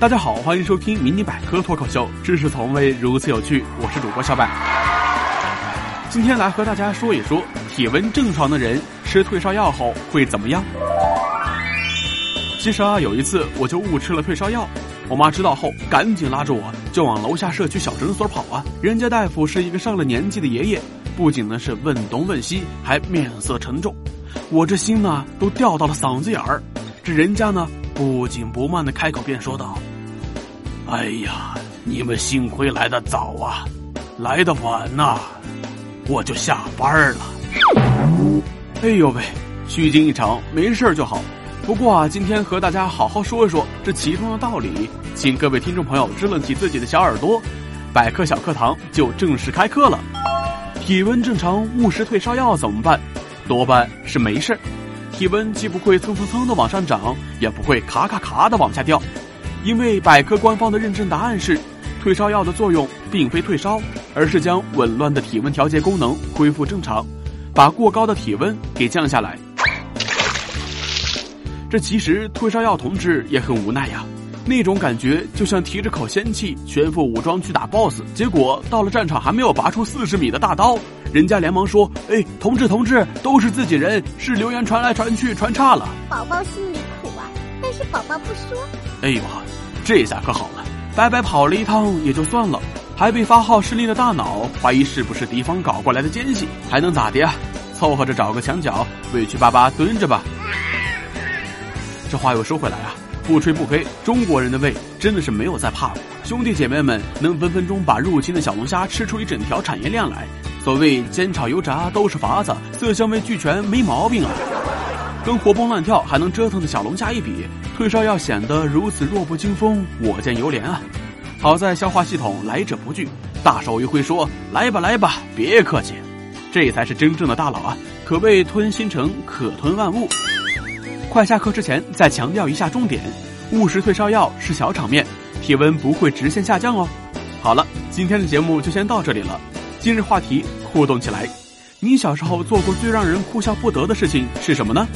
大家好，欢迎收听迷你百科脱口秀，知识从未如此有趣。我是主播小柏，今天来和大家说一说，体温正常的人吃退烧药后会怎么样。其实啊，有一次我就误吃了退烧药，我妈知道后赶紧拉着我就往楼下社区小诊所跑啊。人家大夫是一个上了年纪的爷爷，不仅呢是问东问西，还面色沉重，我这心呢都掉到了嗓子眼儿。这人家呢不紧不慢的开口便说道。哎呀，你们幸亏来的早啊，来的晚呐，我就下班了。哎呦喂，虚惊一场，没事就好。不过啊，今天和大家好好说一说这其中的道理，请各位听众朋友支棱起自己的小耳朵，百科小课堂就正式开课了。体温正常误食退烧药怎么办？多半是没事体温既不会蹭蹭蹭的往上涨，也不会卡卡卡的往下掉。因为百科官方的认证答案是，退烧药的作用并非退烧，而是将紊乱的体温调节功能恢复正常，把过高的体温给降下来。这其实退烧药同志也很无奈呀，那种感觉就像提着口仙气，全副武装去打 BOSS，结果到了战场还没有拔出四十米的大刀，人家连忙说：“哎，同志同志，都是自己人，是流言传来传去传差了。”宝宝心里苦啊，但是宝宝不说。哎呦，这下可好了，白白跑了一趟也就算了，还被发号施令的大脑怀疑是不是敌方搞过来的奸细，还能咋的呀？凑合着找个墙角，委屈巴巴蹲着吧。这话又说回来啊，不吹不黑，中国人的胃真的是没有再怕过。兄弟姐妹们能分分钟把入侵的小龙虾吃出一整条产业链来，所谓煎炒油炸都是法子，色香味俱全没毛病啊。跟活蹦乱跳还能折腾的小龙虾一比，退烧药显得如此弱不禁风，我见犹怜啊！好在消化系统来者不拒，大手一挥说：“来吧来吧，别客气。”这才是真正的大佬啊，可谓吞星辰，可吞万物。快下课之前再强调一下重点：误食退烧药是小场面，体温不会直线下降哦。好了，今天的节目就先到这里了。今日话题互动起来，你小时候做过最让人哭笑不得的事情是什么呢？